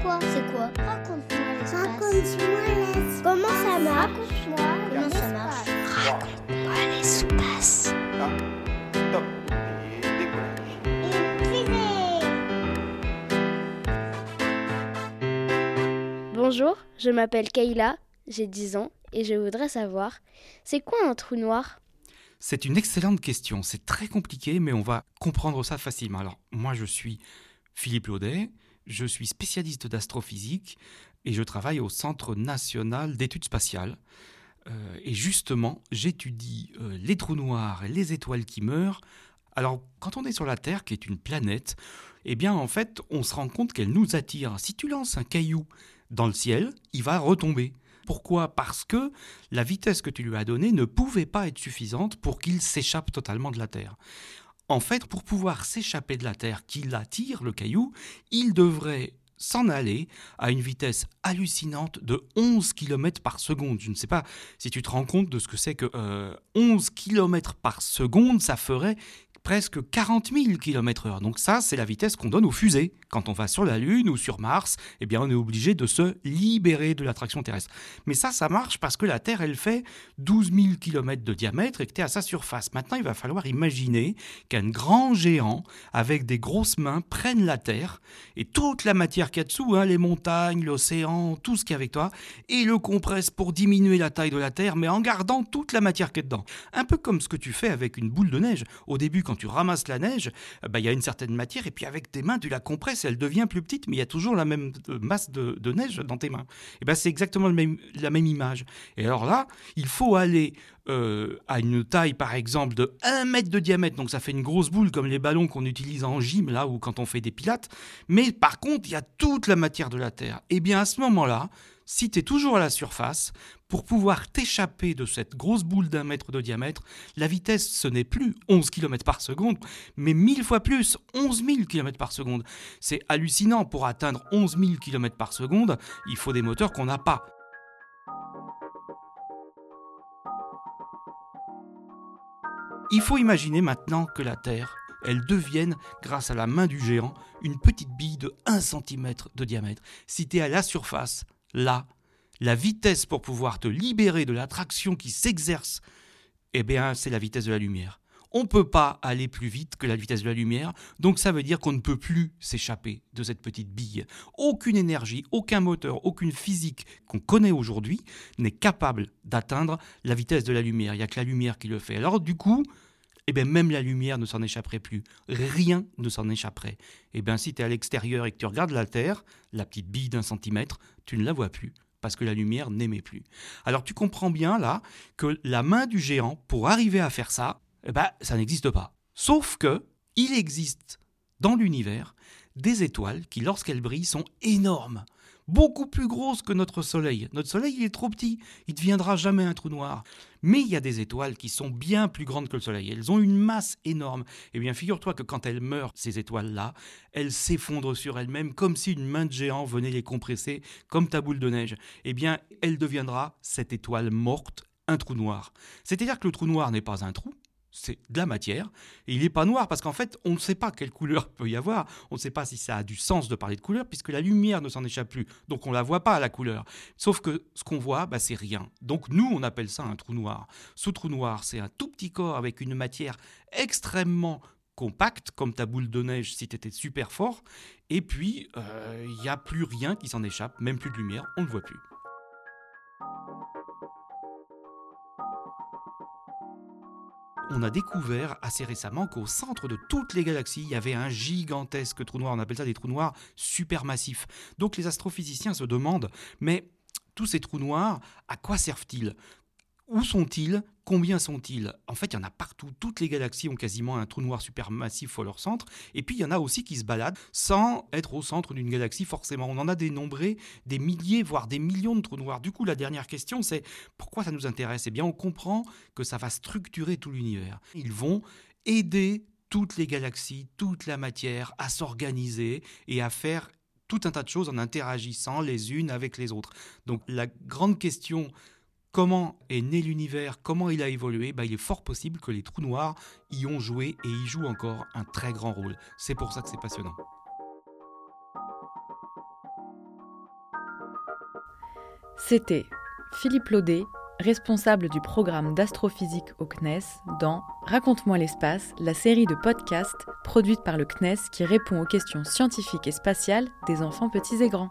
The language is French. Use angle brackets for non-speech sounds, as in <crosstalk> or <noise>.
Pourquoi C'est quoi Raconte-moi l'espace. Raconte-moi l'espace. Comment ça marche Raconte-moi Comment ça marche Raconte-moi l'espace. Top Bonjour, je m'appelle Kayla, j'ai 10 ans et je voudrais savoir, c'est quoi un trou noir C'est une excellente question. C'est très compliqué, mais on va comprendre ça facilement. Alors, moi, je suis Philippe Laudet, je suis spécialiste d'astrophysique et je travaille au Centre national d'études spatiales. Euh, et justement, j'étudie euh, les trous noirs et les étoiles qui meurent. Alors, quand on est sur la Terre, qui est une planète, eh bien, en fait, on se rend compte qu'elle nous attire. Si tu lances un caillou dans le ciel, il va retomber. Pourquoi? Parce que la vitesse que tu lui as donnée ne pouvait pas être suffisante pour qu'il s'échappe totalement de la Terre. En fait, pour pouvoir s'échapper de la Terre qui l'attire, le caillou, il devrait s'en aller à une vitesse hallucinante de 11 km par seconde. Je ne sais pas si tu te rends compte de ce que c'est que euh, 11 km par seconde, ça ferait presque 40 000 km/h. Donc ça, c'est la vitesse qu'on donne aux fusées. Quand on va sur la Lune ou sur Mars, eh bien, on est obligé de se libérer de l'attraction terrestre. Mais ça, ça marche parce que la Terre, elle fait 12 000 km de diamètre et que tu es à sa surface. Maintenant, il va falloir imaginer qu'un grand géant, avec des grosses mains, prenne la Terre et toute la matière qu'il y a dessous, hein, les montagnes, l'océan, tout ce qu'il y a avec toi, et le compresse pour diminuer la taille de la Terre, mais en gardant toute la matière qu'il y a dedans. Un peu comme ce que tu fais avec une boule de neige. Au début, quand tu ramasses la neige, euh, bah, il y a une certaine matière, et puis avec tes mains, tu la compresses, elle devient plus petite, mais il y a toujours la même euh, masse de, neige dans tes mains. Et ben c'est exactement la même image. Et alors là, il faut aller euh, à une taille, par exemple, de 1 mètre de diamètre, donc ça fait une grosse boule comme les ballons qu'on utilise en gym, là, ou quand on fait des pilates. Mais par contre, il y a toute la matière de la Terre. Et bien à ce moment-là, si tu es toujours à la surface, pour pouvoir t'échapper de cette grosse boule d'un mètre de diamètre, la vitesse, ce n'est plus 11 km par seconde, mais mille fois plus, 11 000 km par seconde. C'est hallucinant, pour atteindre 11 000 km par seconde, il faut des moteurs qu'on n'a pas. Il faut imaginer maintenant que la Terre, elle devienne, grâce à la main du géant, une petite bille de 1 cm de diamètre. Si tu es à la surface, là, la vitesse pour pouvoir te libérer de l'attraction qui s'exerce, eh bien, c'est la vitesse de la lumière. On ne peut pas aller plus vite que la vitesse de la lumière, donc ça veut dire qu'on ne peut plus s'échapper de cette petite bille. Aucune énergie, aucun moteur, aucune physique qu'on connaît aujourd'hui n'est capable d'atteindre la vitesse de la lumière. Il n'y a que la lumière qui le fait. Alors du coup, eh bien, même la lumière ne s'en échapperait plus. Rien ne s'en échapperait. Eh bien, si tu es à l'extérieur et que tu regardes la Terre, la petite bille d'un centimètre, tu ne la vois plus parce que la lumière n'émet plus. Alors tu comprends bien là que la main du géant, pour arriver à faire ça, eh ben, ça n'existe pas. Sauf que il existe dans l'univers des étoiles qui, lorsqu'elles brillent, sont énormes. Beaucoup plus grosses que notre Soleil. Notre Soleil, il est trop petit. Il ne deviendra jamais un trou noir. Mais il y a des étoiles qui sont bien plus grandes que le Soleil. Elles ont une masse énorme. Eh bien, figure-toi que quand elles meurent, ces étoiles-là, elles s'effondrent sur elles-mêmes comme si une main de géant venait les compresser, comme ta boule de neige. Eh bien, elle deviendra, cette étoile morte, un trou noir. C'est-à-dire que le trou noir n'est pas un trou, c'est de la matière. Et il n'est pas noir parce qu'en fait, on ne sait pas quelle couleur <laughs> peut y avoir. On ne sait pas si ça a du sens de parler de couleur puisque la lumière ne s'en échappe plus. Donc on ne la voit pas, la couleur. Sauf que ce qu'on voit, bah, c'est rien. Donc nous, on appelle ça un trou noir. Ce trou noir, c'est un tout petit corps avec une matière extrêmement compacte, comme ta boule de neige si tu étais super fort. Et puis, euh, il n'y a plus rien qui s'en échappe, même plus de lumière, on ne le voit plus. On a découvert assez récemment qu'au centre de toutes les galaxies, il y avait un gigantesque trou noir. On appelle ça des trous noirs supermassifs. Donc les astrophysiciens se demandent, mais tous ces trous noirs, à quoi servent-ils? Où sont-ils? Combien sont-ils? En fait, il y en a partout. Toutes les galaxies ont quasiment un trou noir supermassif au leur centre. Et puis, il y en a aussi qui se baladent sans être au centre d'une galaxie forcément. On en a dénombré des milliers, voire des millions de trous noirs. Du coup, la dernière question, c'est pourquoi ça nous intéresse? Eh bien, on comprend que ça va structurer tout l'univers. Ils vont aider toutes les galaxies, toute la matière à s'organiser et à faire tout un tas de choses en interagissant les unes avec les autres. Donc la grande question comment est né l'univers, comment il a évolué, bah, il est fort possible que les trous noirs y ont joué et y jouent encore un très grand rôle. C'est pour ça que c'est passionnant. C'était Philippe Laudet, responsable du programme d'astrophysique au CNES, dans Raconte-moi l'espace, la série de podcasts produite par le CNES qui répond aux questions scientifiques et spatiales des enfants petits et grands.